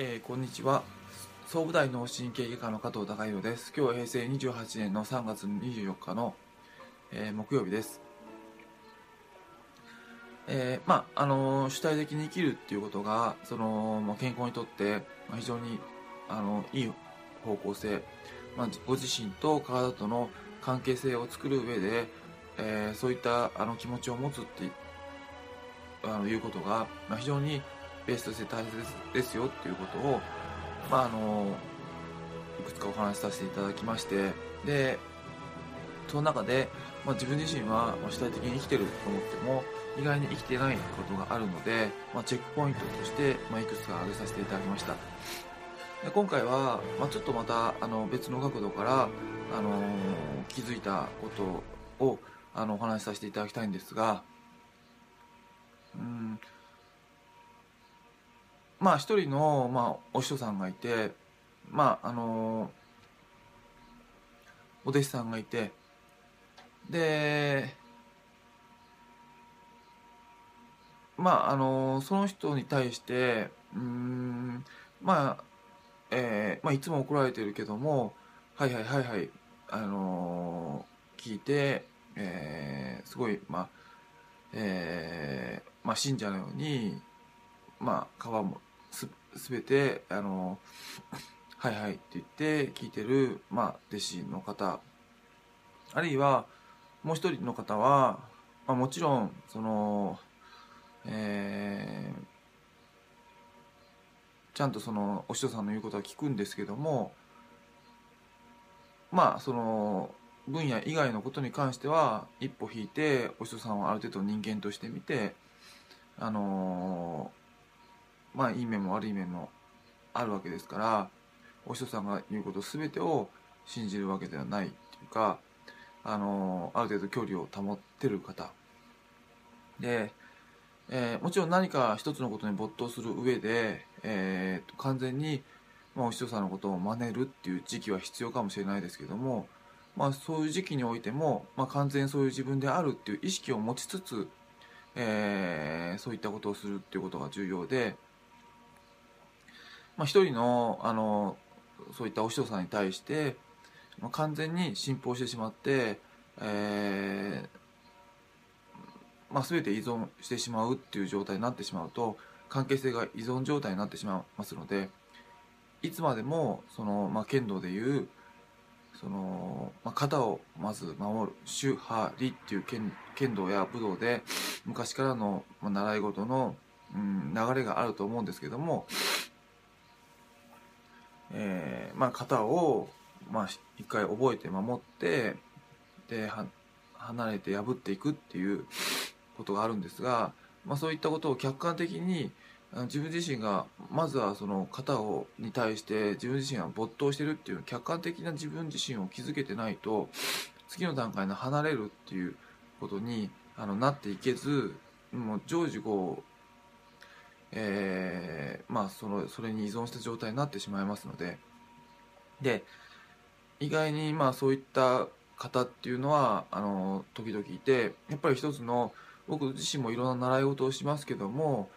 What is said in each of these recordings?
えー、こんにちは。総武大脳神経外科の加藤孝弘です。今日は平成28年の3月24日の、えー、木曜日です。えー、まああの主体的に生きるっていうことがその、まあ、健康にとって、まあ、非常にあのいい方向性、まあ、ご自身と体との関係性を作る上で、えー、そういったあの気持ちを持つってあのいうことが、まあ、非常にベースとして大切ですよっていうことを、まあ、あのいくつかお話しさせていただきましてでその中で、まあ、自分自身は主体的に生きてると思っても意外に生きてないことがあるので、まあ、チェックポイントとして、まあ、いくつか挙げさせていただきました。で今回は、まあ、ちょっとまたあの別の角度から、あの気づいたことをあのお話しさせていただきたいんですがうんまあ一人の、まあ、お師匠さんがいてまああのお弟子さんがいてでまああのその人に対してうんまあえーまあ、いつも怒られてるけどもはいはいはいはいあのー、聞いて、えー、すごいまあえー、まあ信者のようにまあ皮もすべてあの はいはいって言って聞いてる、まあ、弟子の方。あるいはもう一人の方は、まあ、もちろんその、えー、ちゃんとそのお師匠さんの言うことは聞くんですけどもまあその分野以外のことに関しては一歩引いてお師匠さんをある程度人間として見てあのまあいい面も悪い面もあるわけですからお師匠さんが言うこと全てを信じるわけではないっていうかあのある程度距離を保ってる方。で、えー、もちろん何か一つのことに没頭する上で、えー、完全に、まあ、お師匠さんのことを真似るっていう時期は必要かもしれないですけども、まあ、そういう時期においても、まあ、完全にそういう自分であるっていう意識を持ちつつ、えー、そういったことをするっていうことが重要で、まあ、一人のあのそういったお師匠さんに対して、まあ、完全に信奉してしまって、えーまあ、全て依存してしまうっていう状態になってしまうと関係性が依存状態になってしまいますのでいつまでもその、まあ、剣道でいうその、まあ、型をまず守る主派理っていう剣剣道や武道で昔からの、まあ、習い事の、うん、流れがあると思うんですけどもえー、まあ型を、まあ、一回覚えて守ってで離れて破っていくっていうことがあるんですが、まあ、そういったことを客観的に自分自身がまずはその型をに対して自分自身が没頭してるっていう客観的な自分自身を築けてないと次の段階の離れるっていうことにあのなっていけずもう常時こうえー、まあそのそれに依存した状態になってしまいますので。で意外にまあそういった方っていうのはあの時々いてやっぱり一つの僕自身もいろんな習い事をしますけども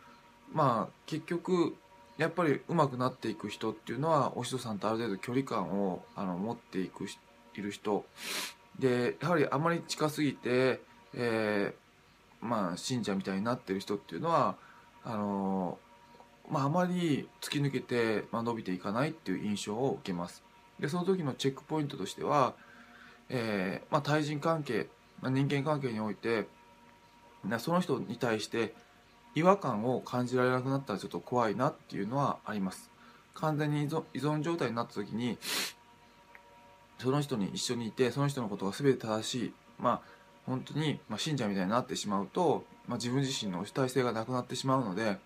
まあ結局やっぱり上手くなっていく人っていうのはお師匠さんとある程度距離感をあの持っていくいる人。でやはりあまり近すぎて、えー、まあ信者みたいになってる人っていうのはあのまあ、あまり突き抜けて、まあ、伸びていかないっていう印象を受けます。でその時のチェックポイントとしては、えーまあ、対人関係、まあ、人間関係においてその人に対して違和感を感じられなくなったらちょっと怖いなっていうのはあります。完全に依存状態になった時にその人に一緒にいてその人のことが全て正しいまあ本当に、まあ、信者みたいになってしまうとまあ、自分自身の主体性がなくなってしまうので、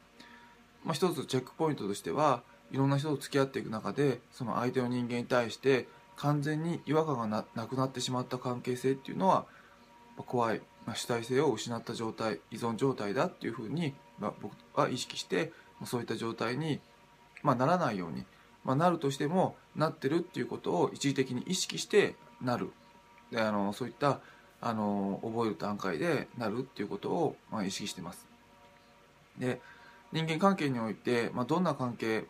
まあ、一つチェックポイントとしてはいろんな人と付き合っていく中でその相手の人間に対して完全に違和感がなくなってしまった関係性っていうのは怖い、まあ、主体性を失った状態依存状態だっていうふうに、まあ、僕は意識してそういった状態に、まあ、ならないように、まあ、なるとしてもなってるっていうことを一時的に意識してなる。であのそういったあの覚える段階でなるっていうことを、まあ、意識してます。で人間関係において、まあ、どんな関係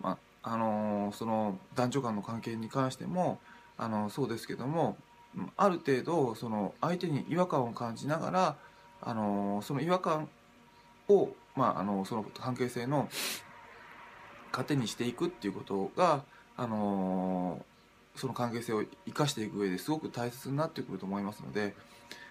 まああのその男女間の関係に関してもあのそうですけどもある程度その相手に違和感を感じながらあのその違和感を、まあ、あのその関係性の糧にしていくっていうことが、あのその関係性を生かしていく上ですごく大切になってくると思いますので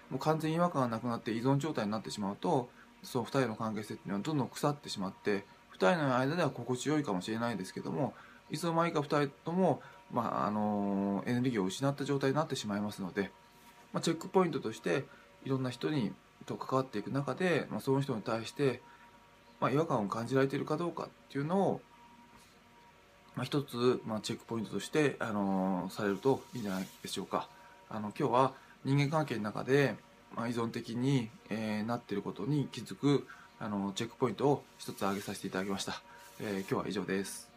もう完全に違和感がなくなって依存状態になってしまうとその2人の関係性っていうのはどんどん腐ってしまって2人の間では心地よいかもしれないですけどもいつの間にか2人とも、まああのエネルギーを失った状態になってしまいますので、まあ、チェックポイントとしていろんな人にと関わっていく中で、まあ、その人に対して、まあ、違和感を感じられているかどうかっていうのを、まあ、一つ、まあ、チェックポイントとして、あのー、されるといいんじゃないでしょうか。あの今日は人間関係の中で、まあ、依存的に、えー、なっていることに気づくあのチェックポイントを一つ挙げさせていただきました。えー、今日は以上です。